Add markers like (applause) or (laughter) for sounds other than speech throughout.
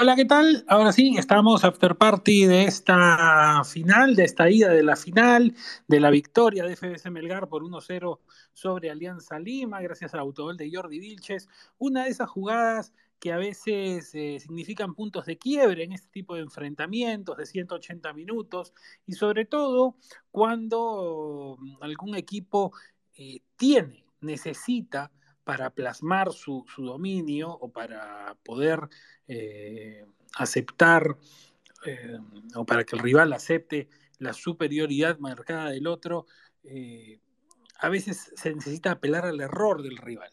Hola, ¿qué tal? Ahora sí, estamos after party de esta final, de esta ida de la final, de la victoria de FBC Melgar por 1-0 sobre Alianza Lima, gracias al autogol de Jordi Vilches. Una de esas jugadas que a veces eh, significan puntos de quiebre en este tipo de enfrentamientos de 180 minutos y sobre todo cuando algún equipo eh, tiene, necesita para plasmar su, su, dominio o para poder eh, aceptar eh, o para que el rival acepte la superioridad marcada del otro, eh, a veces se necesita apelar al error del rival.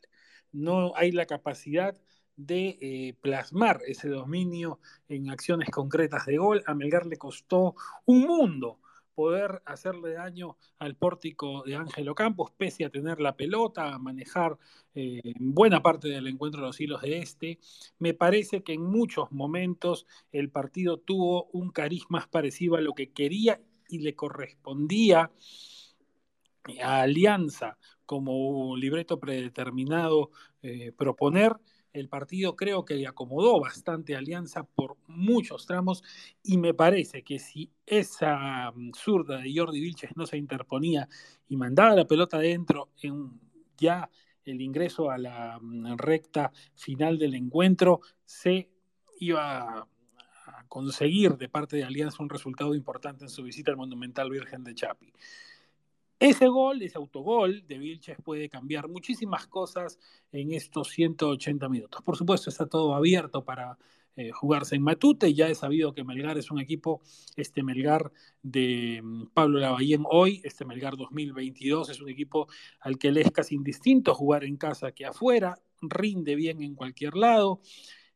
No hay la capacidad de plasmar ese dominio en acciones concretas de gol. A Melgar le costó un mundo poder hacerle daño al pórtico de Ángelo Campos, pese a tener la pelota, a manejar eh, buena parte del encuentro de los hilos de este. Me parece que en muchos momentos el partido tuvo un carisma parecido a lo que quería y le correspondía a Alianza como libreto predeterminado eh, proponer el partido creo que le acomodó bastante a Alianza por muchos tramos y me parece que si esa mm, zurda de Jordi Vilches no se interponía y mandaba la pelota adentro en ya el ingreso a la mm, recta final del encuentro, se iba a conseguir de parte de Alianza un resultado importante en su visita al Monumental Virgen de Chapi. Ese gol, ese autogol de Vilches puede cambiar muchísimas cosas en estos 180 minutos. Por supuesto, está todo abierto para eh, jugarse en Matute. Ya he sabido que Melgar es un equipo, este Melgar de mm, Pablo Lavallén hoy, este Melgar 2022, es un equipo al que le es casi indistinto jugar en casa que afuera, rinde bien en cualquier lado.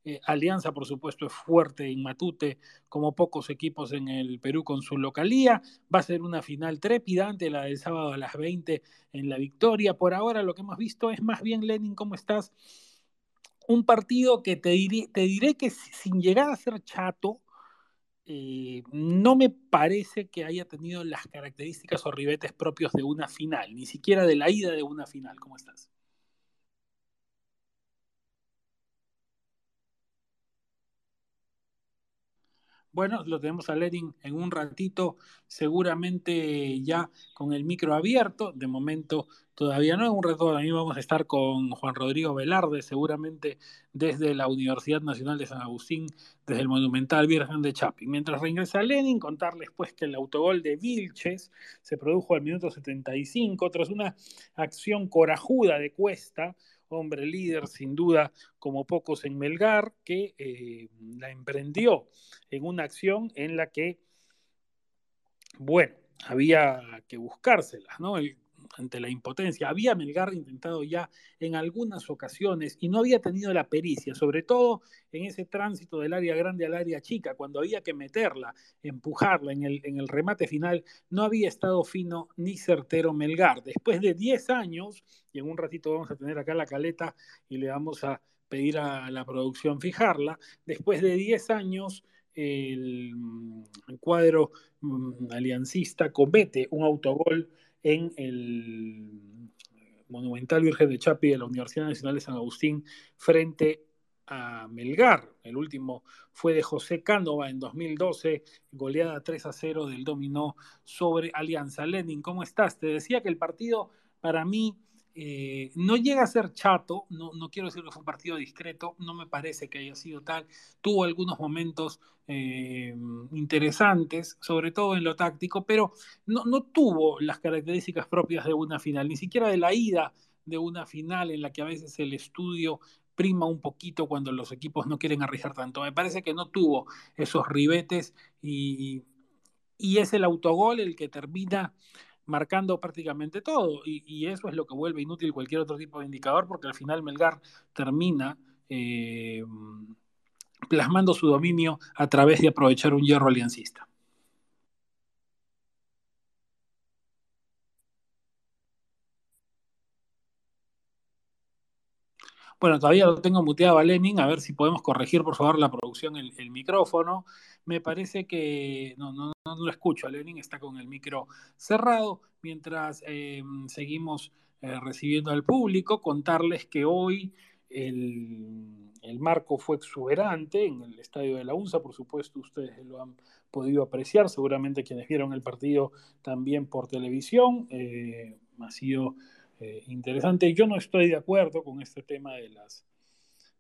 Eh, Alianza, por supuesto, es fuerte en Matute, como pocos equipos en el Perú con su localía. Va a ser una final trepidante, la del sábado a las 20 en la victoria. Por ahora lo que hemos visto es más bien, Lenin, ¿cómo estás? Un partido que te diré, que sin llegar a ser chato, eh, no me parece que haya tenido las características o ribetes propios de una final, ni siquiera de la ida de una final. ¿Cómo estás? Bueno, lo tenemos a Lenin en un ratito, seguramente ya con el micro abierto. De momento todavía no, en un rato también vamos a estar con Juan Rodrigo Velarde, seguramente desde la Universidad Nacional de San Agustín, desde el Monumental Virgen de Chapi. Mientras reingresa Lenin, contarles pues que el autogol de Vilches se produjo al minuto 75 tras una acción corajuda de Cuesta hombre líder sin duda como pocos en Melgar, que eh, la emprendió en una acción en la que, bueno, había que buscárselas, ¿no? El ante la impotencia. Había Melgar intentado ya en algunas ocasiones y no había tenido la pericia, sobre todo en ese tránsito del área grande al área chica, cuando había que meterla, empujarla en el, en el remate final, no había estado fino ni certero Melgar. Después de 10 años, y en un ratito vamos a tener acá la caleta y le vamos a pedir a la producción fijarla, después de 10 años el, el cuadro um, aliancista comete un autogol en el Monumental Virgen de Chapi de la Universidad Nacional de San Agustín frente a Melgar. El último fue de José Cánova en 2012, goleada 3 a 0 del dominó sobre Alianza. Lenin, ¿cómo estás? Te decía que el partido para mí eh, no llega a ser chato, no, no, quiero decir que fue un partido discreto, no me parece que haya sido tal. Tuvo algunos momentos eh, interesantes, sobre todo en lo táctico, pero no, no, tuvo las características propias de una final, ni siquiera de la ida de una final en la que a veces el estudio prima un poquito cuando los equipos no quieren arriesgar tanto. Me parece que no tuvo esos ribetes y, y es el autogol el que termina marcando prácticamente todo. Y, eso es lo que vuelve inútil cualquier otro tipo de indicador, porque al final Melgar termina eh, plasmando su dominio a través de aprovechar un hierro aliancista. Bueno, todavía lo tengo muteado a Lenin, a ver si podemos corregir por favor la producción, el micrófono. Me parece que no, no, no, lo escucho Lenin, está con el micro cerrado. Mientras eh, seguimos eh, recibiendo al público, contarles que hoy el, el, marco fue exuberante en el estadio de la UNSA, por supuesto, ustedes lo han podido apreciar, seguramente quienes vieron el partido también por televisión. Eh, ha sido eh, interesante. Yo no estoy de acuerdo con este tema de las,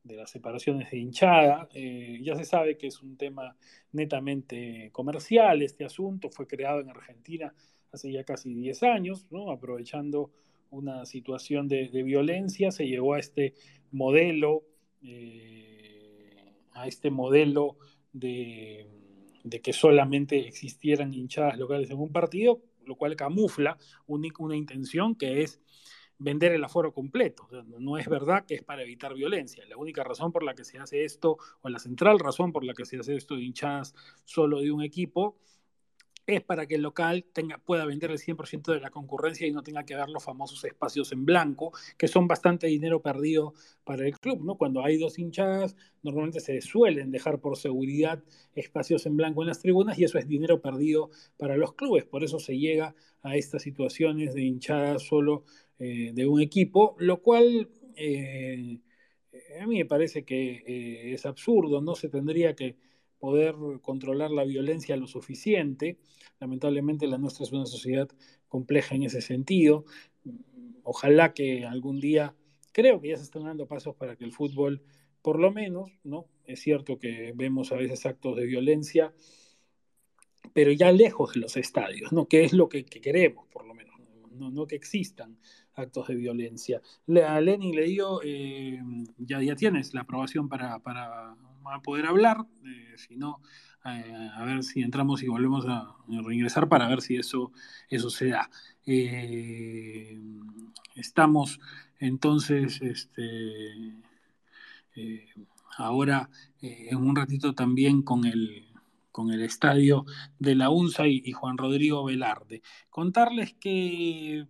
de las separaciones de hinchada. Eh, ya se sabe que es un tema netamente comercial este asunto. Fue creado en Argentina hace ya casi 10 años, aprovechando una situación de, violencia, se llegó a este modelo, eh, a este modelo de, de, que solamente existieran hinchadas locales en un partido, lo cual camufla una intención que es vender el aforo completo. no es verdad que es para evitar violencia. La única razón por la que se hace esto, o la central razón por la que se hace esto de hinchadas solo de un equipo, es para que el local tenga, pueda vender el 100% de la concurrencia y no tenga que dar los famosos espacios en blanco, que son bastante dinero perdido para el club. ¿no? Cuando hay dos hinchadas, normalmente se suelen dejar por seguridad espacios en blanco en las tribunas y eso es dinero perdido para los clubes. Por eso se llega a estas situaciones de hinchadas solo eh, de un equipo, lo cual... Eh, a mí me parece que eh, es absurdo, no se tendría que poder controlar la violencia lo suficiente. Lamentablemente la nuestra es una sociedad compleja en ese sentido. Ojalá que algún día, creo que ya se están dando pasos para que el fútbol, por lo menos, ¿no? Es cierto que vemos a veces actos de violencia, pero ya lejos de los estadios, ¿no? Que es lo que, queremos, por lo menos, no, no que existan actos de violencia. A Lenin le digo, eh, ya, ya tienes la aprobación para, para poder hablar, eh, si no, eh, a ver si entramos y volvemos a, reingresar para ver si eso, eso se da. estamos entonces, este, ahora en un ratito también con el, con el estadio de la UNSA y, Juan Rodrigo Velarde. Contarles que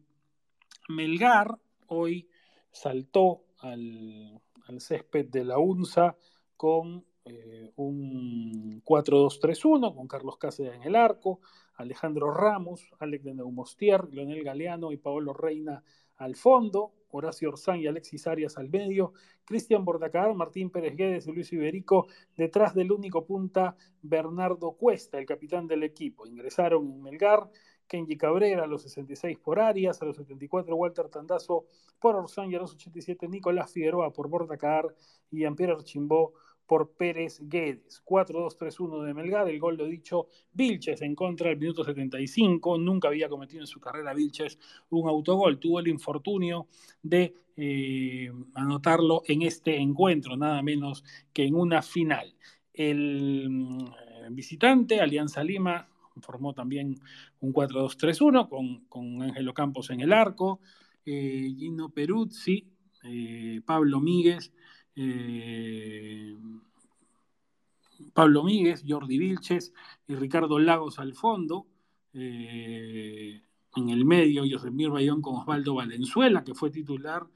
Melgar hoy saltó al, césped de la UNSA con eh, un 4-2-3-1, con Carlos Cáceres en el arco, Alejandro Ramos, Alex de Neumostier, Leonel Galeano y Paolo Reina al fondo, Horacio Orzán y Alexis Arias al medio, Cristian Bordacar, Martín Pérez Guedes y Luis Iberico detrás del único punta Bernardo Cuesta, el capitán del equipo. Ingresaron Melgar Kenji Cabrera a los 66 por Arias, a los 74 Walter Tandazo por Orsán y a los 87 Nicolás Figueroa por Bordacar y Jean-Pierre Archimbó por Pérez Guedes. 4-2-3-1 de Melgar, el gol lo dicho Vilches en contra del minuto 75, nunca había cometido en su carrera Vilches un autogol, tuvo el infortunio de eh, anotarlo en este encuentro, nada menos que en una final. El mm, visitante, Alianza Lima, formó también un 4-2-3-1 con, con Ángelo Campos en el arco, eh, Gino Peruzzi, eh, Pablo Míguez, eh, Pablo Míguez, Jordi Vilches y Ricardo Lagos al fondo. en el medio, Josemir Bayón con Osvaldo Valenzuela, que fue titular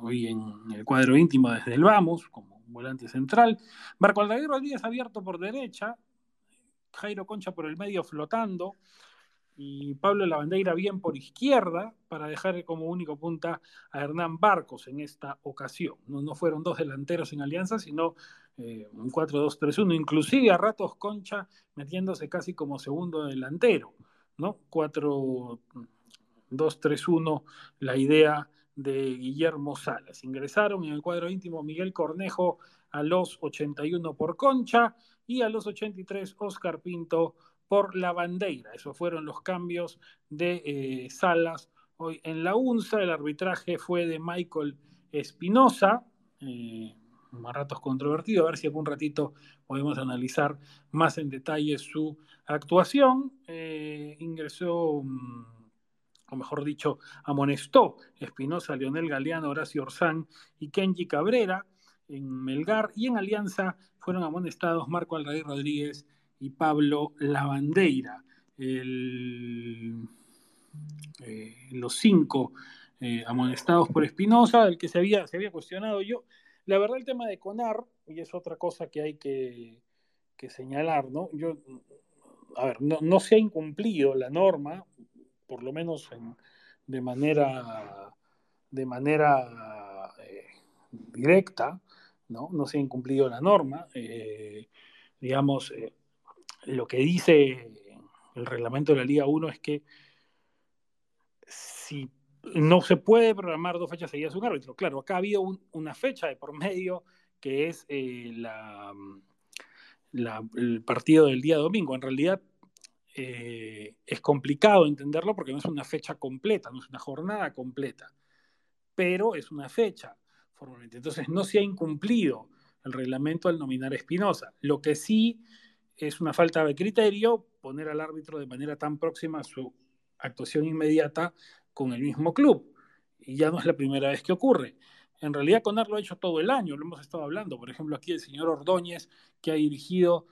hoy en el cuadro íntimo desde el Vamos, como volante central. Marco Aldair Rodríguez abierto por derecha, Jairo Concha por el medio flotando y Pablo Lavandeira bien por izquierda para dejar como único punta a Hernán Barcos en esta ocasión. No, fueron dos delanteros en alianza, sino eh, un 4-2-3-1, inclusive a ratos Concha metiéndose casi como segundo delantero, ¿no? 4-2-3-1, la idea de Guillermo Salas. Ingresaron en el cuadro íntimo Miguel Cornejo a los 81 por Concha, y a los 83 Oscar Pinto por la bandera. Esos fueron los cambios de eh, Salas hoy en la UNSA. El arbitraje fue de Michael Espinosa. Eh, más ratos controvertido, a ver si algún ratito podemos analizar más en detalle su actuación. Eh, ingresó, mm, o mejor dicho, amonestó Espinosa, Leonel Galeano, Horacio Orzán y Kenji Cabrera en Melgar y en Alianza fueron amonestados Marco Alraíz Rodríguez y Pablo Lavandeira. Eh, los cinco eh, amonestados por Espinosa, el que se había, se había cuestionado yo. La verdad, el tema de CONAR, y es otra cosa que hay que, señalar, ¿no? Yo, a ver, no, se ha incumplido la norma, por lo menos de manera de manera eh, directa, ¿no? no se ha incumplido la norma. Eh, digamos, lo que dice el reglamento de la Liga 1 es que si no se puede programar dos fechas seguidas un árbitro. Claro, acá ha habido una fecha de por medio que es la, el partido del día domingo. En realidad eh, es complicado entenderlo porque no es una fecha completa, no es una jornada completa, pero es una fecha formalmente. Entonces no se ha incumplido el reglamento al nominar a Espinosa. Lo que sí es una falta de criterio poner al árbitro de manera tan próxima a su actuación inmediata con el mismo club. Y ya no es la primera vez que ocurre. En realidad Conar lo ha hecho todo el año, lo hemos estado hablando. Por ejemplo, aquí el señor Ordóñez, que ha dirigido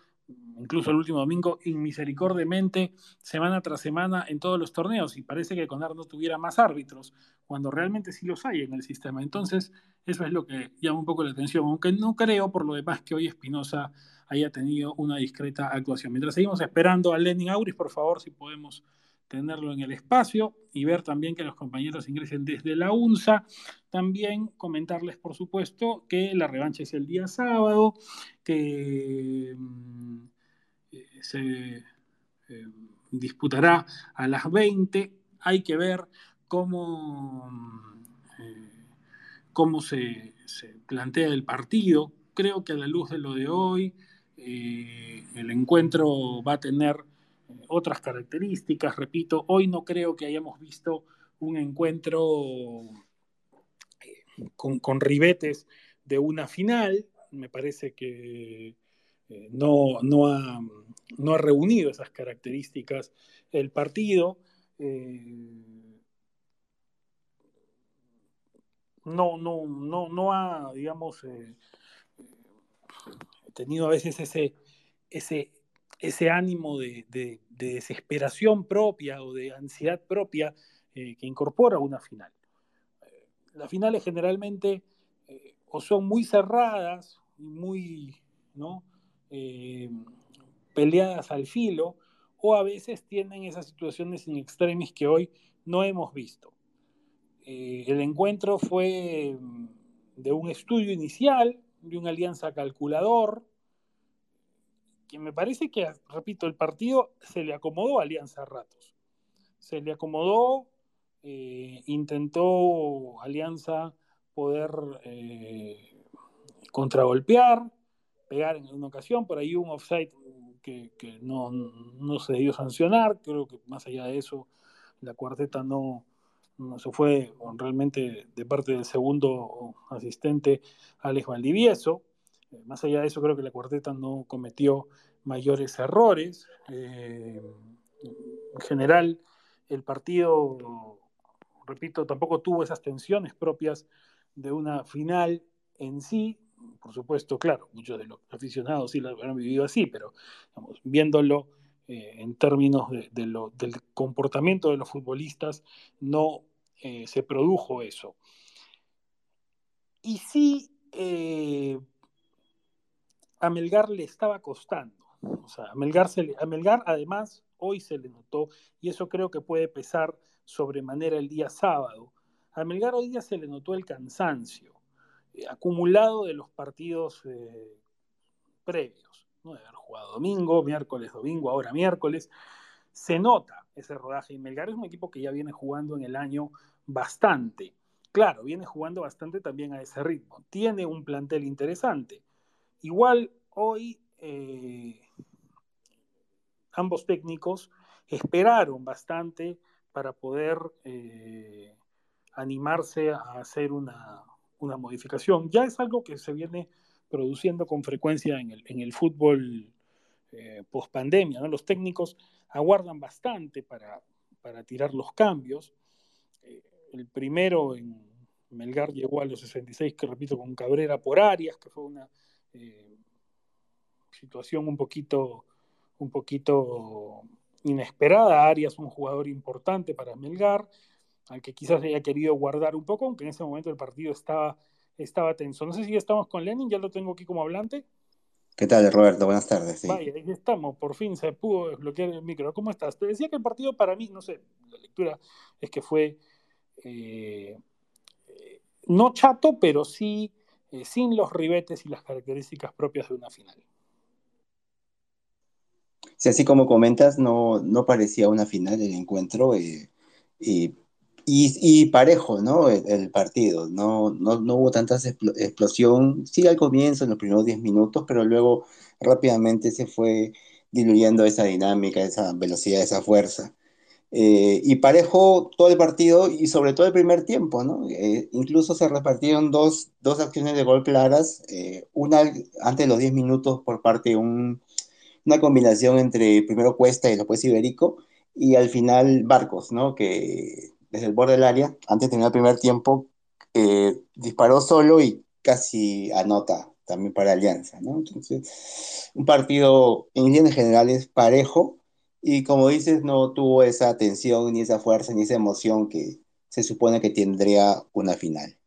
incluso el último domingo, inmisericordiamente, semana tras semana en todos los torneos, y parece que Conar no tuviera más árbitros, cuando realmente sí los hay en el sistema. Entonces, eso es lo que llama un poco la atención, aunque no creo por lo demás que hoy Espinosa haya tenido una discreta actuación. Mientras seguimos esperando a Lenin Auris, por favor, si podemos tenerlo en el espacio y ver también que los compañeros ingresen desde la UNSA. También comentarles, por supuesto, que la revancha es el día sábado, que mm, eh, se eh, disputará a las 20. Hay que ver cómo, eh, cómo se, se, plantea el partido. Creo que a la luz de lo de hoy, el encuentro va a tener otras características. Repito, hoy no creo que hayamos visto un encuentro eh, con, ribetes de una final. Me parece que eh, no, no, ha, no, ha, reunido esas características el partido. Eh, no, no, no, no ha, digamos, tenido a veces ese, ese, ese ánimo de, desesperación propia o de ansiedad propia eh, que incorpora una final. Eh, las finales generalmente eh, o son muy cerradas muy peleadas al filo, o a veces tienen esas situaciones in extremis que hoy no hemos visto. el encuentro fue mm, de un estudio inicial, de una alianza calculador, que me parece que, repito, el partido se le acomodó a Alianza a ratos. Se le acomodó, eh, intentó Alianza poder eh, contragolpear, pegar en una ocasión, por ahí un offside que, no, se debió sancionar, creo que más allá de eso, la cuarteta no, no se fue realmente de parte del segundo asistente Alex Valdivieso. Eh, más allá de eso, creo que la cuarteta no cometió mayores errores. Eh, en general, el partido, repito, tampoco tuvo esas tensiones propias de una final en sí. Por supuesto, claro, muchos de los aficionados sí lo han vivido así, pero viéndolo eh, en términos de, del comportamiento de los futbolistas, no se produjo eso. Y sí, a Melgar le estaba costando. O sea, a Melgar, además hoy se le notó, y eso creo que puede pesar sobremanera el día sábado. A Melgar hoy día se le notó el cansancio eh, acumulado de los partidos eh, previos, ¿no? de haber jugado domingo, miércoles, domingo, ahora miércoles. Se nota ese rodaje y Melgar es un equipo que ya viene jugando en el año bastante. Claro, viene jugando bastante también a ese ritmo. Tiene un plantel interesante Igual hoy eh, ambos técnicos esperaron bastante para poder eh, animarse a hacer una, modificación. Ya es algo que se viene produciendo con frecuencia en el, fútbol eh, post pandemia. Los técnicos aguardan bastante para, tirar los cambios. el primero en Melgar llegó a los 66, que repito, con Cabrera por Arias, que fue una eh, situación un poquito, un poquito inesperada. Arias, un jugador importante para Melgar, al que quizás haya querido guardar un poco, aunque en ese momento el partido estaba, estaba tenso. No sé si ya estamos con Lenin, ya lo tengo aquí como hablante. ¿Qué tal, Roberto? Buenas tardes. Vaya, ahí estamos, por fin se pudo desbloquear el micro. ¿Cómo estás? Te decía que el partido para mí, no sé, la lectura es que fue eh, no chato, pero sí eh, sin los ribetes y las características propias de una final. Sí, así como comentas, no, no parecía una final el encuentro eh, y, y, parejo, ¿no? El, partido, no, no, no, hubo tanta explosión, sí al comienzo, en los primeros 10 minutos, pero luego rápidamente se fue diluyendo esa dinámica, esa velocidad, esa fuerza. Eh, y parejo todo el partido y sobre todo el primer tiempo, ¿no? Eh, incluso se repartieron dos, dos, acciones de gol claras, eh, una antes de los 10 minutos por parte de un, una combinación entre primero Cuesta y después Iberico, y al final Barcos, ¿no? Que desde el borde del área, antes de terminar el primer tiempo, disparó solo y casi anota también para Alianza, ¿no? Entonces, un partido en líneas generales parejo, y como dices, no tuvo esa tensión, ni esa fuerza, ni esa emoción que se supone que tendría una final.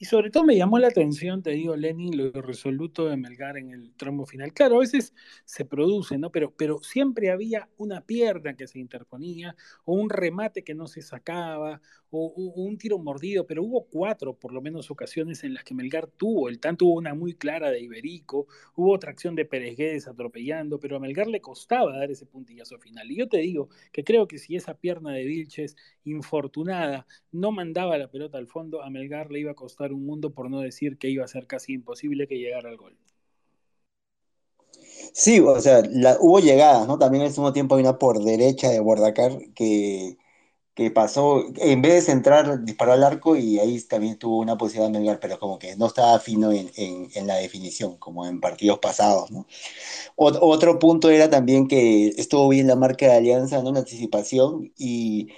Y sobre todo me llamó la atención, te digo, Lenin, lo resoluto de Melgar en el tramo final. Claro, a veces se produce, ¿no? Pero, pero siempre había una pierna que se interponía, o un remate que no se sacaba, o, un tiro mordido, pero hubo cuatro, por lo menos, ocasiones en las que Melgar tuvo. El tanto hubo una muy clara de Iberico, hubo otra acción de Pérez Guedes atropellando, pero a Melgar le costaba dar ese puntillazo final. Y yo te digo que creo que si esa pierna de Vilches, infortunada, no mandaba la pelota al fondo, a Melgar le iba a costar un mundo, por no decir que iba a ser casi imposible que llegara al gol. Sí, o sea, hubo llegadas, ¿no? También al mismo tiempo hay una por derecha de Bordacar que, que pasó, en vez de centrar, disparó al arco y ahí también tuvo una posibilidad de Melgar, pero como que no estaba fino en, en, la definición, como en partidos pasados, ¿no? otro punto era también que estuvo bien la marca de Alianza, ¿no? La anticipación y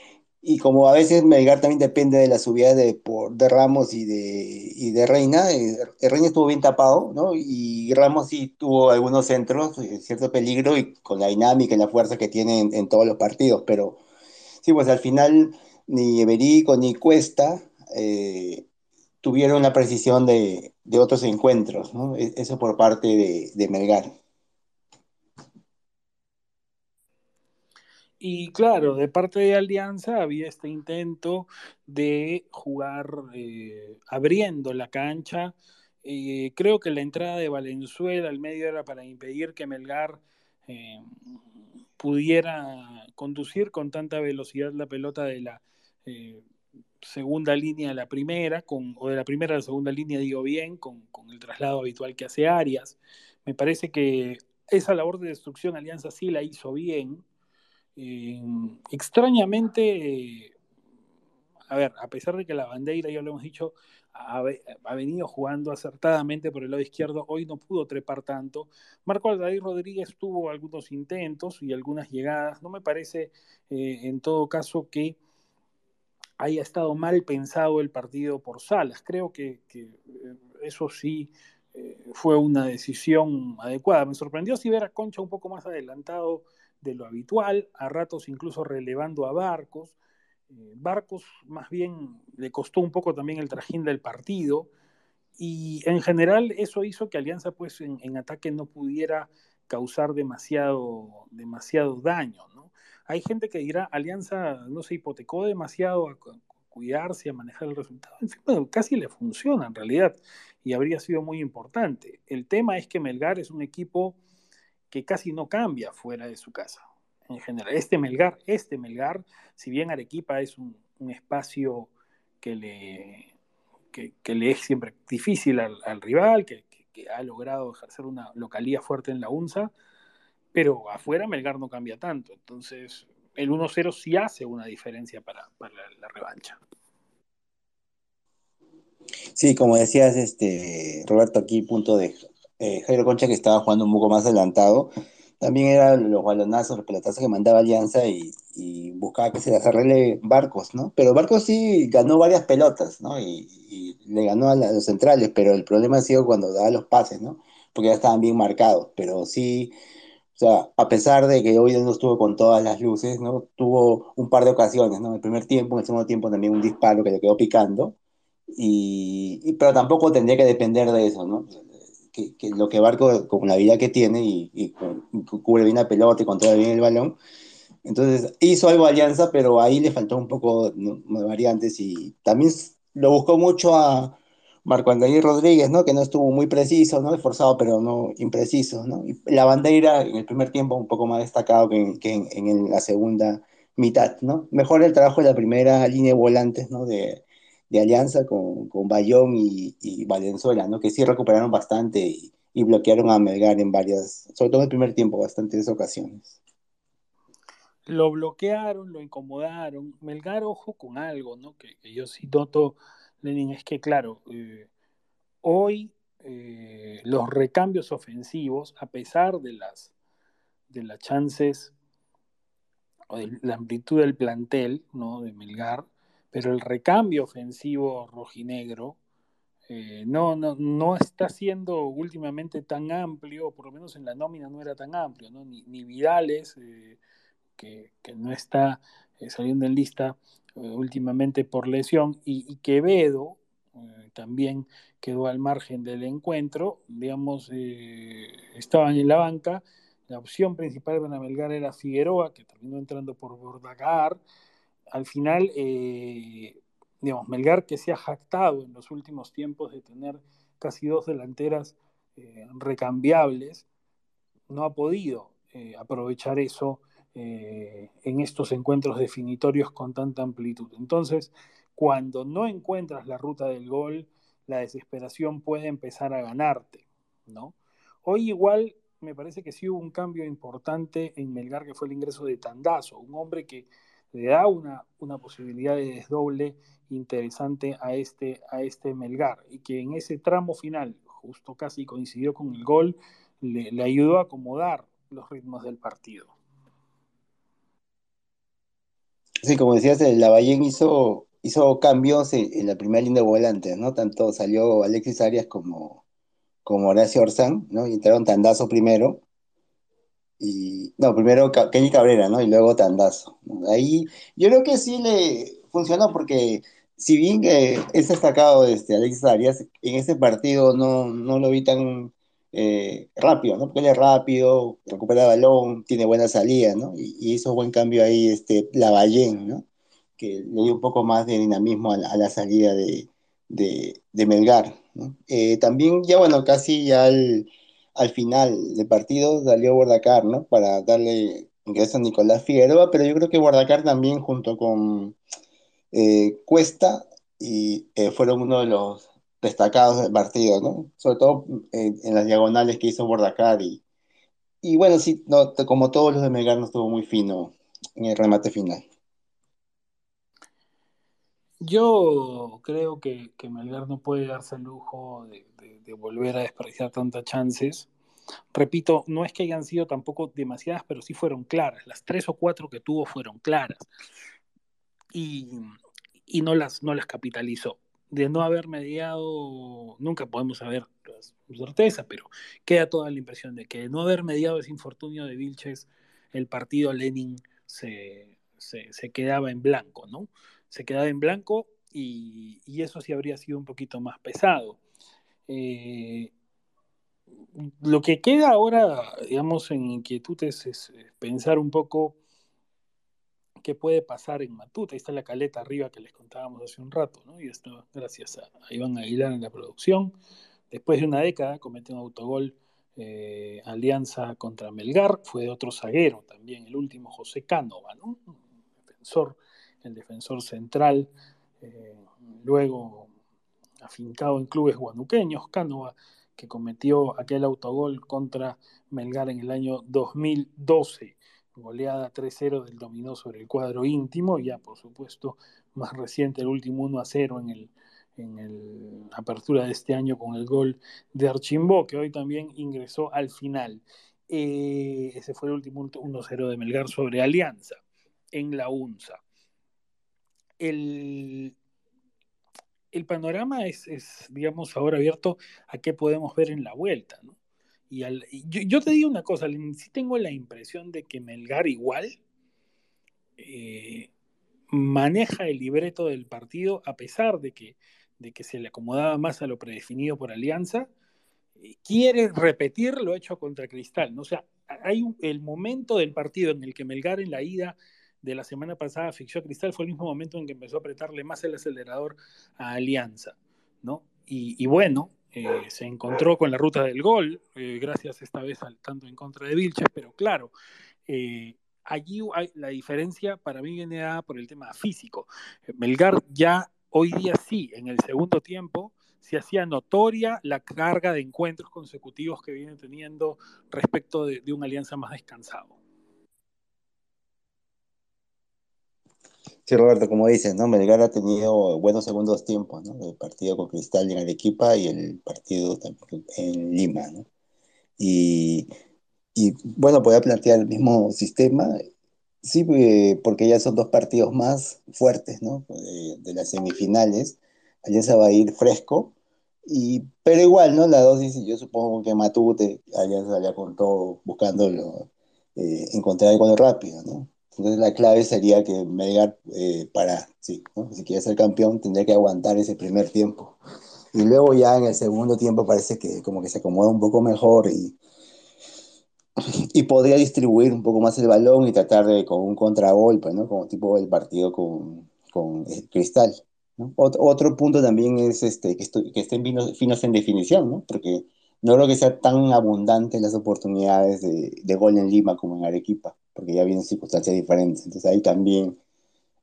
y como a veces Melgar también depende de la subida de, por, de Ramos y de, y de Reina, eh, Reina estuvo bien tapado, ¿no? Y Ramos sí tuvo algunos centros, eh, cierto peligro, y con la dinámica y la fuerza que tiene en, todos los partidos. Pero sí, pues al final ni Eberico ni Cuesta eh, tuvieron la precisión de, de, otros encuentros, ¿no? E, eso por parte de, de Melgar. Y claro, de parte de Alianza había este intento de jugar eh, abriendo la cancha. Eh, creo que la entrada de Valenzuela al medio era para impedir que Melgar eh, pudiera conducir con tanta velocidad la pelota de la segunda línea a la primera, con, o de la primera a la segunda línea, digo bien, con, con el traslado habitual que hace Arias. Me parece que esa labor de destrucción Alianza sí la hizo bien eh, extrañamente, a ver, a pesar de que la bandera, ya lo hemos dicho, ha, venido jugando acertadamente por el lado izquierdo, hoy no pudo trepar tanto. Marco Aldair Rodríguez tuvo algunos intentos y algunas llegadas. No me parece, eh, en todo caso, que haya estado mal pensado el partido por Salas. Creo que, eh, eso sí fue una decisión adecuada. Me sorprendió si ver a Concha un poco más adelantado de lo habitual, a ratos incluso relevando a Barcos. Eh, Barcos más bien le costó un poco también el trajín del partido y en general eso hizo que Alianza pues en, ataque no pudiera causar demasiado, demasiado daño. ¿no? Hay gente que dirá, Alianza no se hipotecó demasiado a cuidarse, a manejar el resultado. En fin, casi le funciona en realidad y habría sido muy importante. El tema es que Melgar es un equipo que casi no cambia fuera de su casa. En general, este Melgar, este Melgar, si bien Arequipa es un, espacio que le, que, le es siempre difícil al, rival, que, ha logrado ejercer una localía fuerte en la UNSA, pero afuera Melgar no cambia tanto. Entonces, el 1-0 sí hace una diferencia para, para la, revancha. Sí, como decías, este, Roberto, aquí punto de eh, Jairo Concha, que estaba jugando un poco más adelantado, también eran los balonazos, los pelotazos que mandaba Alianza y, buscaba que se les arregle Barcos, ¿no? Pero Barcos sí ganó varias pelotas, ¿no? Y, le ganó a, los centrales, pero el problema ha sido cuando daba los pases, ¿no? Porque ya estaban bien marcados, pero sí, o sea, a pesar de que hoy no estuvo con todas las luces, ¿no? Tuvo un par de ocasiones, ¿no? El primer tiempo, en el segundo tiempo también un disparo que le quedó picando, y, pero tampoco tendría que depender de eso, ¿no? Que, lo que Barco, con la vida que tiene y, cubre bien la pelota y controla bien el balón, Entonces hizo algo Alianza, pero ahí le faltó un poco de variantes y también lo buscó mucho a Marco Andrés Rodríguez, ¿no? Que no estuvo muy preciso, ¿no? Esforzado, pero no impreciso, ¿no? Y la bandera en el primer tiempo un poco más destacado que, en, en, la segunda mitad, ¿no? Mejor el trabajo de la primera línea de volantes, ¿no? De, de Alianza con, con Bayón y, y, Valenzuela, ¿no? Que sí recuperaron bastante y, y, bloquearon a Melgar en varias, sobre todo en el primer tiempo, bastantes ocasiones. Lo bloquearon, lo incomodaron. Melgar, ojo con algo, ¿no? Que, que yo sí noto Lenin, es que claro, eh, hoy eh, los recambios ofensivos, a pesar de las, de las chances o de la amplitud del plantel ¿no? de Melgar, pero el recambio ofensivo rojinegro eh, no, no, no, está siendo últimamente tan amplio, por lo menos en la nómina no era tan amplio, ni, Vidales, que, que, no está saliendo en lista, eh, últimamente por lesión, y, Quevedo eh, también quedó al margen del encuentro, digamos, eh, estaban en la banca, la opción principal para Melgar era Figueroa, que terminó entrando por Bordagar, al final, digamos, Melgar que se ha jactado en los últimos tiempos de tener casi dos delanteras recambiables, no ha podido aprovechar eso eh, en estos encuentros definitorios con tanta amplitud. Entonces, cuando no encuentras la ruta del gol, la desesperación puede empezar a ganarte, ¿no? Hoy igual me parece que sí hubo un cambio importante en Melgar, que fue el ingreso de Tandazo, un hombre que le da una, una posibilidad de desdoble interesante a este, a este Melgar, y que en ese tramo final, justo casi coincidió con el gol, le, ayudó a acomodar los ritmos del partido. Sí, como decías, el Lavallén hizo, hizo cambios en, la primera línea de volantes, ¿no? Tanto salió Alexis Arias como, como Horacio Orzán, ¿no? Y entraron Tandazo primero. Y, no, primero Kenny Cabrera, ¿no? Y luego Tandazo. Ahí yo creo que sí le funcionó porque si bien es destacado este, Alexis Arias, en ese partido no, no lo vi tan eh, rápido, ¿no? Porque él es rápido, recupera el balón, tiene buena salida, ¿no? Y, hizo buen cambio ahí este, Lavallén, ¿no? Que le dio un poco más de dinamismo a la, salida de, de, Melgar, ¿no? Eh, también ya, bueno, casi ya al, al final del partido salió Bordacar, ¿no? Para darle ingreso a Nicolás Figueroa, pero yo creo que Bordacar también junto con eh, Cuesta y fueron uno de los destacados del partido, ¿no? Sobre todo en, las diagonales que hizo Bordacar y, y bueno, sí, como todos los de Melgar no estuvo muy fino en el remate final. Yo creo que, que Melgar no puede darse el lujo de, volver a desperdiciar tantas chances. Repito, no es que hayan sido tampoco demasiadas, pero sí fueron claras. Las tres o cuatro que tuvo fueron claras. Y, y no, las, no las capitalizó de no haber mediado, nunca podemos saber con certeza, pero queda toda la impresión de que de no haber mediado ese infortunio de Vilches, el partido Lenin se, quedaba en blanco, ¿no? Se quedaba en blanco y, eso sí habría sido un poquito más pesado. Eh, lo que queda ahora, digamos, en inquietudes es pensar un poco qué puede pasar en Matute. Ahí está la caleta arriba que les contábamos hace un rato, ¿no? Y esto gracias a, Iván Aguilar en la producción. Después de una década cometió un autogol eh, Alianza contra Melgar, fue de otro zaguero también, el último José Cánova, ¿no? defensor, el defensor central, eh, luego afincado en clubes guanuqueños, Cánova, que cometió aquel autogol contra Melgar en el año 2012 goleada 3-0 del dominó sobre el cuadro íntimo, ya por supuesto más reciente el último 1-0 en el en el apertura de este año con el gol de Archimbó, que hoy también ingresó al final. Eh, ese fue el último 1-0 de Melgar sobre Alianza en la UNSA. El, el panorama es, es, digamos, ahora abierto a qué podemos ver en la vuelta. ¿no? Y, yo, te digo una cosa, sí tengo la impresión de que Melgar igual eh, maneja el libreto del partido a pesar de que, de que se le acomodaba más a lo predefinido por Alianza. quiere repetir lo hecho contra Cristal. ¿no? O sea, hay el momento del partido en el que Melgar en la ida de la semana pasada fichó a Cristal fue el mismo momento en que empezó a apretarle más el acelerador a Alianza, ¿no? Y, bueno, eh, se encontró con la ruta del gol, eh, gracias esta vez al tanto en contra de Vilches, pero claro, eh, allí hay, la diferencia para mí viene dada por el tema físico. Melgar ya hoy día sí, en el segundo tiempo, se hacía notoria la carga de encuentros consecutivos que viene teniendo respecto de, de una alianza más descansado. Sí, Roberto, como dices, ¿no? Melgar ha tenido buenos segundos tiempos, ¿no? El partido con Cristal en Arequipa y el partido en Lima, ¿no? Y, y bueno, podía plantear el mismo sistema, sí, eh, porque ya son dos partidos más fuertes, ¿no? De, las semifinales. Alianza va a ir fresco, y, pero igual, ¿no? La dosis, yo supongo que Matute, Alianza ya con todo buscándolo, eh, encontrar algo rápido, ¿no? Entonces la clave sería que Melgar, eh, para, sí, si quiere ser campeón, tendría que aguantar ese primer tiempo. Y luego ya en el segundo tiempo parece que como que se acomoda un poco mejor y, y podría distribuir un poco más el balón y tratar de con un contragolpe, ¿no? Como tipo el partido con, con eh, Cristal. otro punto también es este, que, estén finos, en definición, ¿no? Porque no creo que sea tan abundante las oportunidades de, de gol en Lima como en Arequipa porque ya vienen circunstancias diferentes. Entonces ahí también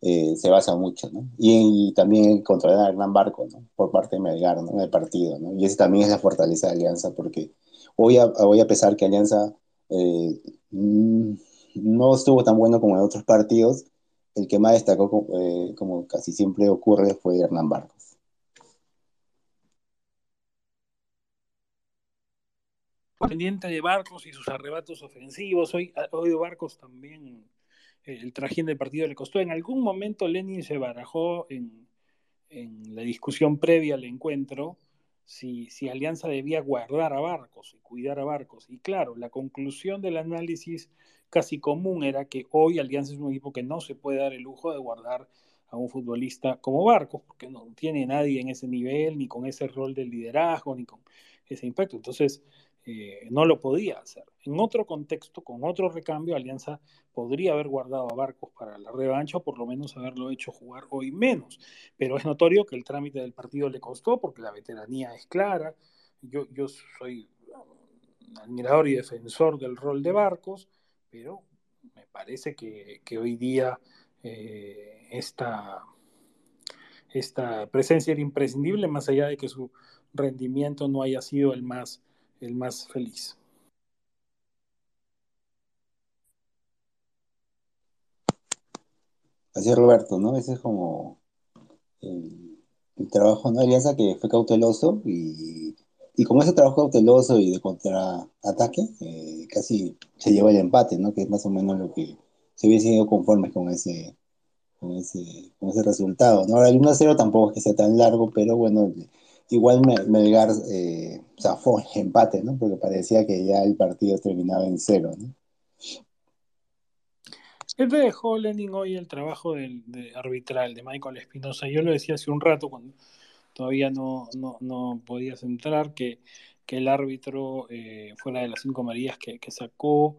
eh, se basa mucho, ¿no? Y, también controlar a Hernán Barco, ¿no? Por parte de Melgar, ¿no? En el partido, ¿no? Y ese también es la fortaleza de Alianza, porque hoy a, hoy a pesar que Alianza eh, mm, no estuvo tan bueno como en otros partidos, el que más destacó, eh, como casi siempre ocurre, fue Hernán Barco. Pendiente de Barcos y sus arrebatos ofensivos. Hoy, hoy Barcos también eh, el trajín del partido le costó. En algún momento Lenin se barajó en, en la discusión previa al encuentro si, si, Alianza debía guardar a Barcos y cuidar a Barcos. Y claro, la conclusión del análisis casi común era que hoy Alianza es un equipo que no se puede dar el lujo de guardar a un futbolista como Barcos, porque no tiene nadie en ese nivel, ni con ese rol de liderazgo, ni con ese impacto. Entonces, eh, no lo podía hacer. En otro contexto, con otro recambio, Alianza podría haber guardado a Barcos para la revancha o por lo menos haberlo hecho jugar hoy menos. Pero es notorio que el trámite del partido le costó porque la veteranía es clara. Yo, yo soy admirador y defensor del rol de Barcos, pero me parece que, hoy día eh, esta, esta presencia era imprescindible, más allá de que su rendimiento no haya sido el más el más feliz. Así es, Roberto, ¿no? Ese es como el, trabajo de Alianza que fue cauteloso y, y como ese trabajo cauteloso y de contraataque, eh, casi se llevó el empate, ¿no? Que es más o menos lo que se hubiese sido conforme con ese, con ese, con ese resultado, ¿no? Ahora el 1-0 tampoco es que sea tan largo, pero bueno, igual Melgar eh, zafó empate, ¿no? Porque parecía que ya el partido terminaba en cero, ¿no? ¿Qué te dejó Lenin hoy el trabajo del, de arbitral de Michael Espinosa? Yo lo decía hace un rato cuando todavía no, no, podías entrar, que, que el árbitro, eh, fuera de las cinco marías que, sacó,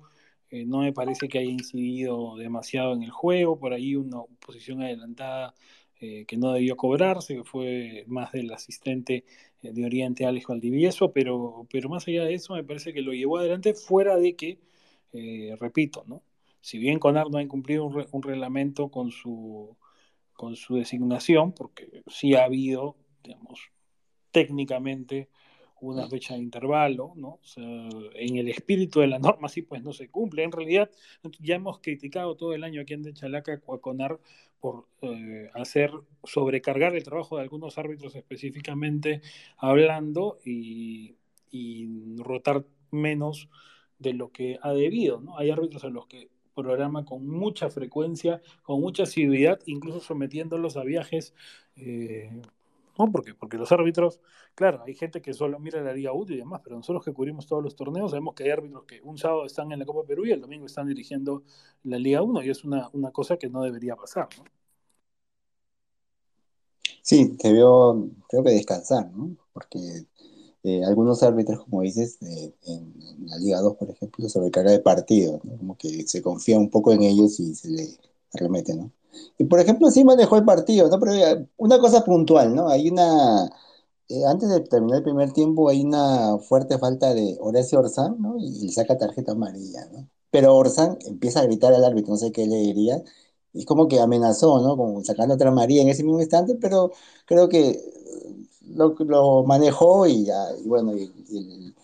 eh, no me parece que haya incidido demasiado en el juego, por ahí una posición adelantada eh, que no debió cobrarse, que fue más del asistente eh, de Oriente Alex Valdivieso, pero, pero más allá de eso me parece que lo llevó adelante fuera de que, eh, repito, ¿no? si bien Conar no ha incumplido un, reglamento con su, con su designación, porque sí ha habido, digamos, técnicamente una fecha de intervalo, ¿no? O sea, en el espíritu de la (laughs) norma sí pues no se cumple. En realidad ya hemos criticado todo el año aquí en de Chalaca a Conar por eh, hacer sobrecargar el trabajo de algunos árbitros específicamente hablando y, rotar menos de lo que ha debido. ¿no? Hay árbitros en los que programa con mucha frecuencia, con mucha asiduidad, incluso sometiéndolos a viajes eh, ¿no? Porque, porque los árbitros, claro, hay gente que solo mira la Liga UTI y demás, pero nosotros que cubrimos todos los torneos sabemos que hay árbitros que un sábado están en la Copa Perú y el domingo están dirigiendo la Liga 1 y es una, cosa que no debería pasar, ¿no? Sí, te veo, creo que descansar, ¿no? Porque eh, algunos árbitros, como dices, eh, en, la Liga 2, por ejemplo, sobrecarga de partido, ¿no? Como que se confía un poco en ellos y se le arremete, ¿no? Y por ejemplo, sí manejó el partido, ¿no? Pero una cosa puntual, ¿no? Hay una eh, antes de terminar el primer tiempo hay una fuerte falta de Horacio Orzán, ¿no? Y, le saca tarjeta amarilla, ¿no? Pero Orzán empieza a gritar al árbitro, no sé qué le diría, y como que amenazó, ¿no? Como sacando otra amarilla en ese mismo instante, pero creo que lo, lo manejó y ya, y bueno, y, y,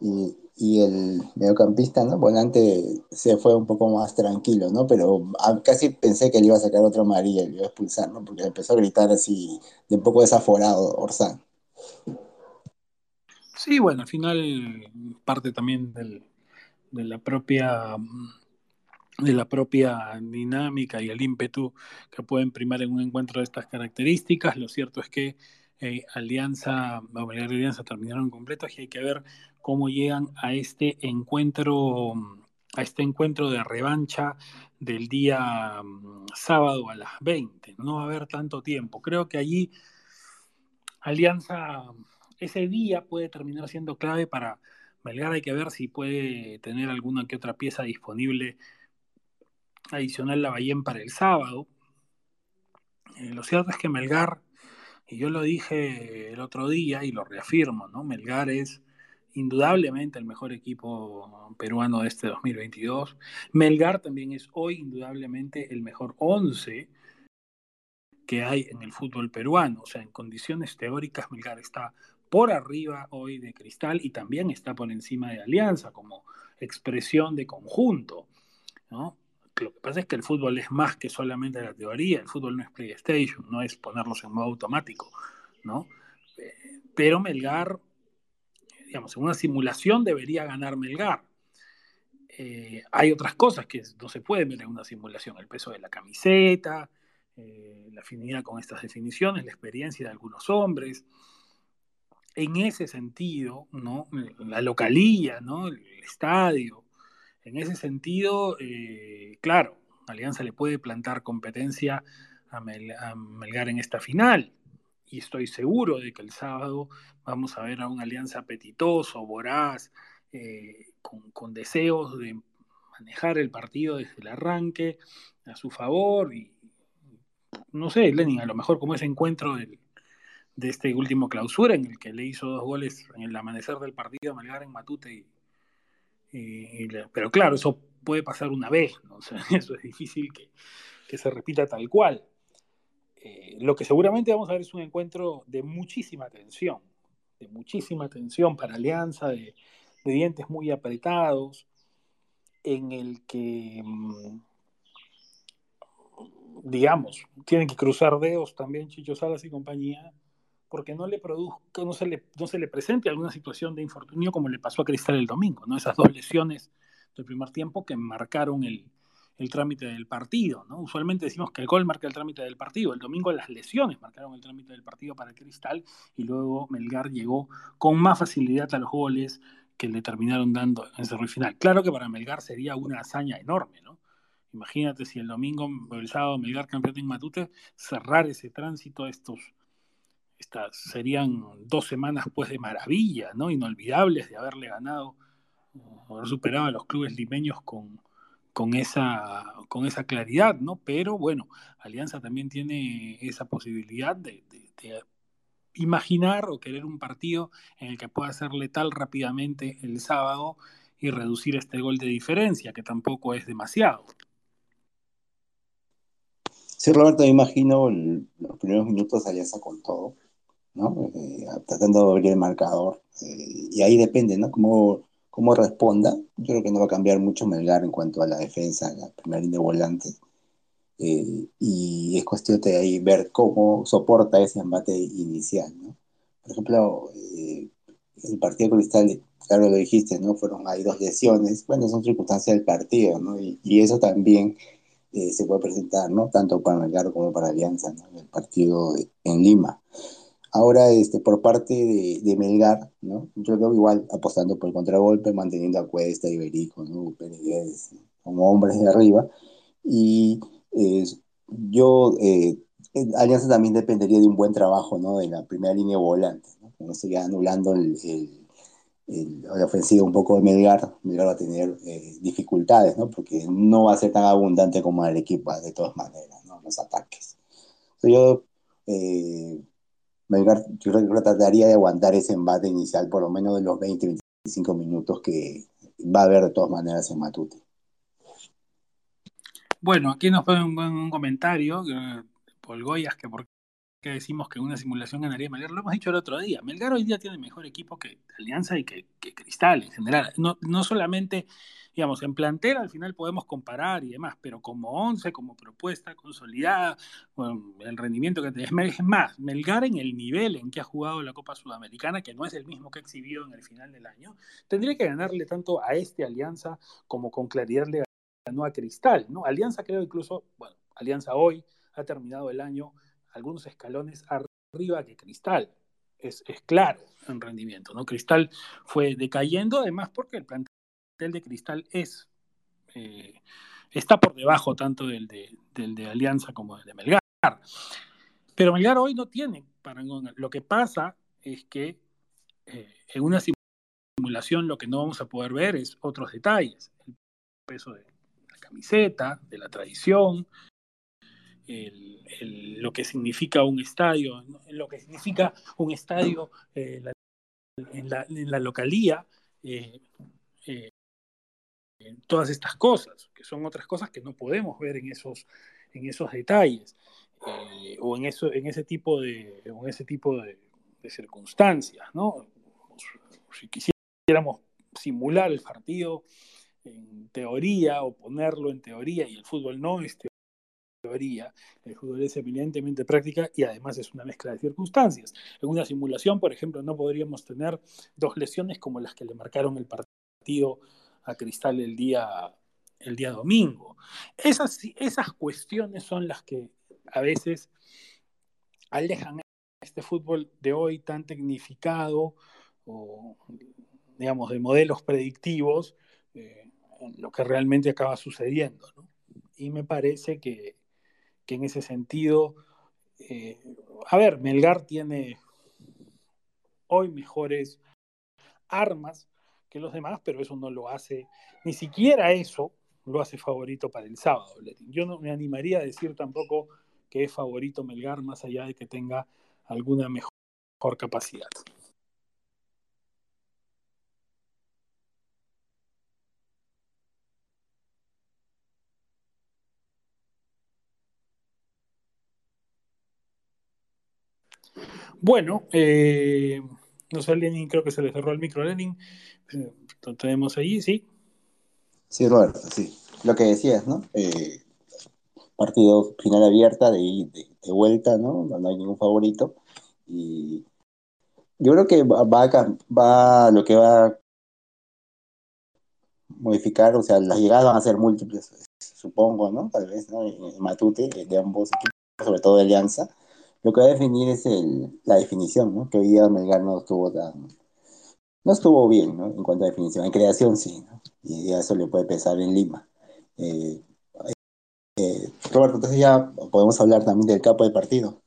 y, el mediocampista, ¿no? Volante se fue un poco más tranquilo, ¿no? Pero casi pensé que le iba a sacar otra amarilla, le iba a expulsar, ¿no? Porque empezó a gritar así, de un poco desaforado Orzán. Sí, bueno, al final parte también del, de la propia de la propia dinámica y el ímpetu que pueden primar en un encuentro de estas características. Lo cierto es que eh, Alianza, o Alianza terminaron completos y hay que ver cómo llegan a este encuentro, a este encuentro de revancha del día mm, sábado a las 20. No va a haber tanto tiempo. Creo que allí Alianza ese día puede terminar siendo clave para Melgar. Hay que ver si puede tener alguna que otra pieza disponible adicional la Bayén para el sábado. Eh, lo cierto es que Melgar, y yo lo dije el otro día y lo reafirmo, ¿no? Melgar es indudablemente el mejor equipo peruano de este 2022. Melgar también es hoy indudablemente el mejor 11 que hay en el fútbol peruano. O sea, en condiciones teóricas, Melgar está por arriba hoy de Cristal y también está por encima de Alianza como expresión de conjunto. ¿no? Lo que pasa es que el fútbol es más que solamente la teoría, el fútbol no es PlayStation, no es ponerlos en modo automático, ¿no? Pero Melgar, digamos, en una simulación debería ganar Melgar. Eh, hay otras cosas que no se pueden ver en una simulación, el peso de la camiseta, eh, la afinidad con estas definiciones, la experiencia de algunos hombres, en ese sentido, ¿no? La localía, ¿no? El estadio. En ese sentido, eh, claro, Alianza le puede plantar competencia a, Melgar en esta final. Y estoy seguro de que el sábado vamos a ver a una Alianza apetitoso, voraz, eh, con, deseos de manejar el partido desde el arranque a su favor. Y no sé, Lenin, a lo mejor como ese encuentro de este último clausura en el que le hizo dos goles en el amanecer del partido a Melgar en Matute. pero claro, eso puede pasar una vez, ¿no? (laughs) eso es difícil que, se repita tal cual. Eh, lo que seguramente vamos a ver es un encuentro de muchísima tensión, de muchísima tensión para Alianza, de, dientes muy apretados, en el que, mm, digamos, tienen que cruzar dedos también Chicho Salas y compañía porque no le produzca, no se le, no se le presente alguna situación de infortunio como le pasó a Cristal el domingo, ¿no? Esas dos lesiones del primer tiempo que marcaron el, el trámite del partido, ¿no? Usualmente decimos que el gol marca el trámite del partido. El domingo las lesiones marcaron el trámite del partido para Cristal y luego Melgar llegó con más facilidad a los goles que le terminaron dando en cerro final. Claro que para Melgar sería una hazaña enorme, ¿no? Imagínate si el domingo o el sábado Melgar campeón en Matute, cerrar ese tránsito, estos estas serían dos semanas pues de maravilla, ¿no? Inolvidables de haberle ganado, haber superado a los clubes limeños con, con, esa, con esa claridad, ¿no? Pero bueno, Alianza también tiene esa posibilidad de, imaginar o querer un partido en el que pueda ser letal rápidamente el sábado y reducir este gol de diferencia, que tampoco es demasiado. Sí, Roberto, me imagino los primeros minutos Alianza con todo. ¿no? Eh, tratando de abrir el marcador. Eh, y ahí depende, ¿no? Cómo, cómo responda. Yo creo que no va a cambiar mucho Melgar en cuanto a la defensa, la primera línea de volantes. Eh, y es cuestión de ahí ver cómo soporta ese embate inicial, ¿no? Por ejemplo, el partido Cristal, claro lo dijiste, ¿no? Fueron, hay dos lesiones, bueno, son circunstancias del partido, ¿no? Y, eso también se puede presentar, ¿no? Tanto para Melgar como para Alianza. El partido en Lima. Ahora, este, por parte de, Melgar, ¿no? Yo creo igual apostando por el contragolpe, manteniendo a Cuesta, Iberico, ¿no? Pérez, como hombres de arriba. Y eh, yo, eh, Alianza también dependería de un buen trabajo, ¿no? De la primera línea volante, ¿no? estoy anulando el, el, ofensivo un poco de Melgar, Melgar va a tener eh, dificultades, ¿no? Porque no va a ser tan abundante como el equipo de todas maneras, ¿no? Los ataques. yo, eh, Melgar, yo creo que trataría de aguantar ese embate inicial por lo menos de los 20, 25 minutos que va a haber de todas maneras en Matute. Bueno, aquí nos ponen un, comentario, eh, Paul que por que decimos que una simulación ganaría Melgar, lo hemos dicho el otro día. Melgar hoy día tiene mejor equipo que Alianza y que, Cristal en general. No, no, solamente, digamos, en plantel al final podemos comparar y demás, pero como once, como propuesta consolidada, el rendimiento que tiene. Es más, Melgar en el nivel en que ha jugado la Copa Sudamericana, que no es el mismo que ha exhibido en el final del año, tendría que ganarle tanto a este Alianza como con claridad le ganó a Cristal, ¿no? Alianza creo incluso, bueno, Alianza hoy ha terminado el año algunos escalones arriba que Cristal. Es, claro en rendimiento, ¿no? Cristal fue decayendo, además porque el plantel de Cristal es eh, está por debajo tanto del de, del de Alianza como del de Melgar. Pero Melgar hoy no tiene parangón. Lo que pasa es que eh, en una simulación lo que no vamos a poder ver es otros detalles. El peso de la camiseta, de la tradición, lo que significa un estadio, lo que significa un estadio eh, en, la, localía, todas estas cosas, que son otras cosas que no podemos ver en esos, en esos detalles o en, eso, en ese tipo de, en ese tipo de, circunstancias. ¿no? Si quisiéramos simular el partido en teoría o ponerlo en teoría y el fútbol no es teoría, el fútbol es eminentemente práctica y además es una mezcla de circunstancias. En una simulación, por ejemplo, no podríamos tener dos lesiones como las que le marcaron el partido a Cristal el día, el día domingo. Esas, esas cuestiones son las que a veces alejan este fútbol de hoy tan tecnificado o, digamos, de modelos predictivos, eh, lo que realmente acaba sucediendo. Y me parece que, que en ese sentido, eh, a ver, Melgar tiene hoy mejores armas que los demás, pero eso no lo hace, ni siquiera eso lo hace favorito para el sábado. Yo no me animaría a decir tampoco que es favorito Melgar, más allá de que tenga alguna mejor capacidad. Bueno, eh, no sé, Lenin, creo que se le cerró el micro a Lenin. Eh, lo tenemos ahí, ¿sí? Sí, Roberto, sí. Lo que decías, ¿no? Eh, partido final abierta de, de, vuelta, ¿no? No hay ningún favorito. Y yo creo que va, va, lo que va a modificar, o sea, las llegadas van a ser múltiples, supongo, ¿no? Tal vez, ¿no? Matute, de ambos equipos, sobre todo de Alianza lo que va a definir es la definición, ¿no? Que hoy día Melgar no estuvo tan... No estuvo bien, ¿no? En cuanto a definición. En creación sí, ¿no? Y eso le puede pesar en Lima. Eh, eh, Roberto, entonces ya podemos hablar también del capo del partido.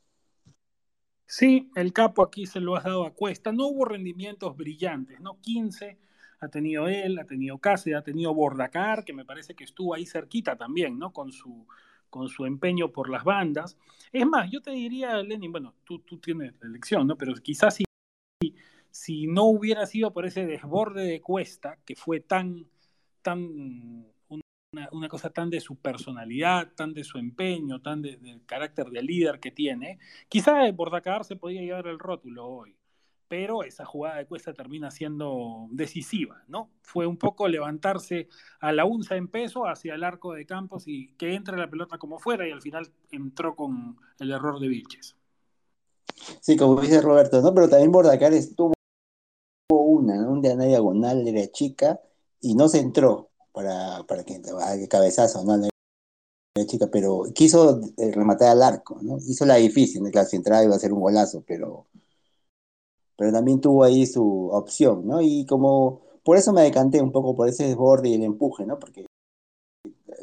Sí, el capo aquí se lo has dado a cuesta. No hubo rendimientos brillantes, ¿no? 15 ha tenido él, ha tenido Cáceres, ha tenido Bordacar, que me parece que estuvo ahí cerquita también, ¿no? Con su, con su empeño por las bandas. Es más, yo te diría, Lenin, bueno, tú, tú tienes la elección, ¿no? Pero quizás si, si no hubiera sido por ese desborde de Cuesta, que fue tan, tan, una, cosa tan de su personalidad, tan de su empeño, tan del carácter de líder que tiene, quizás Bordacar se podía llevar el rótulo hoy pero esa jugada de Cuesta termina siendo decisiva, ¿no? Fue un poco levantarse a la unza en peso hacia el arco de Campos y que entre la pelota como fuera y al final entró con el error de Vilches. Sí, como dice Roberto, ¿no? Pero también Bordacar estuvo una, ¿no? una diagonal de chica y no se entró para, para que el cabezazo, ¿no? Chica, pero quiso eh, rematar al arco, ¿no? Hizo la difícil. Claro, si entraba iba a ser un golazo, pero pero también tuvo ahí su opción, ¿no? Y como por eso me decanté un poco por ese desborde y el empuje, ¿no? Porque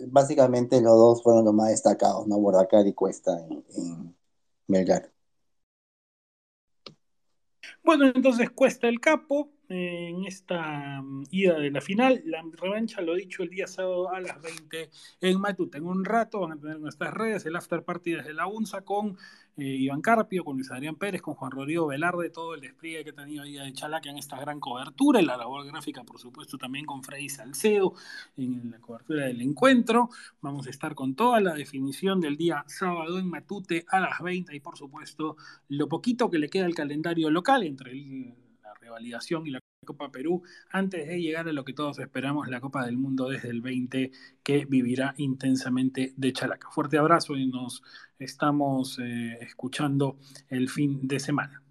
básicamente los dos fueron los más destacados, ¿no? Bordacar y Cuesta en, Melgar. Bueno, entonces cuesta el capo en esta mm, ida de la final. La revancha, lo dicho, el día sábado a las 20 en Matute. En un rato van a tener nuestras redes el after party desde la UNSA con eh, Iván Carpio, con Luis Adrián Pérez, con Juan Rodrigo Velarde, todo el despliegue que ha tenido ahí de Chalaca en esta gran cobertura, y la labor gráfica, por supuesto, también con Freddy Salcedo en la cobertura del encuentro. Vamos a estar con toda la definición del día sábado en Matute a las 20 y, por supuesto, lo poquito que le queda al calendario local entre la revalidación y la Copa Perú antes de llegar a lo que todos esperamos, la Copa del Mundo desde el 20 que vivirá intensamente de Chalaca. Fuerte abrazo y nos estamos eh, escuchando el fin de semana.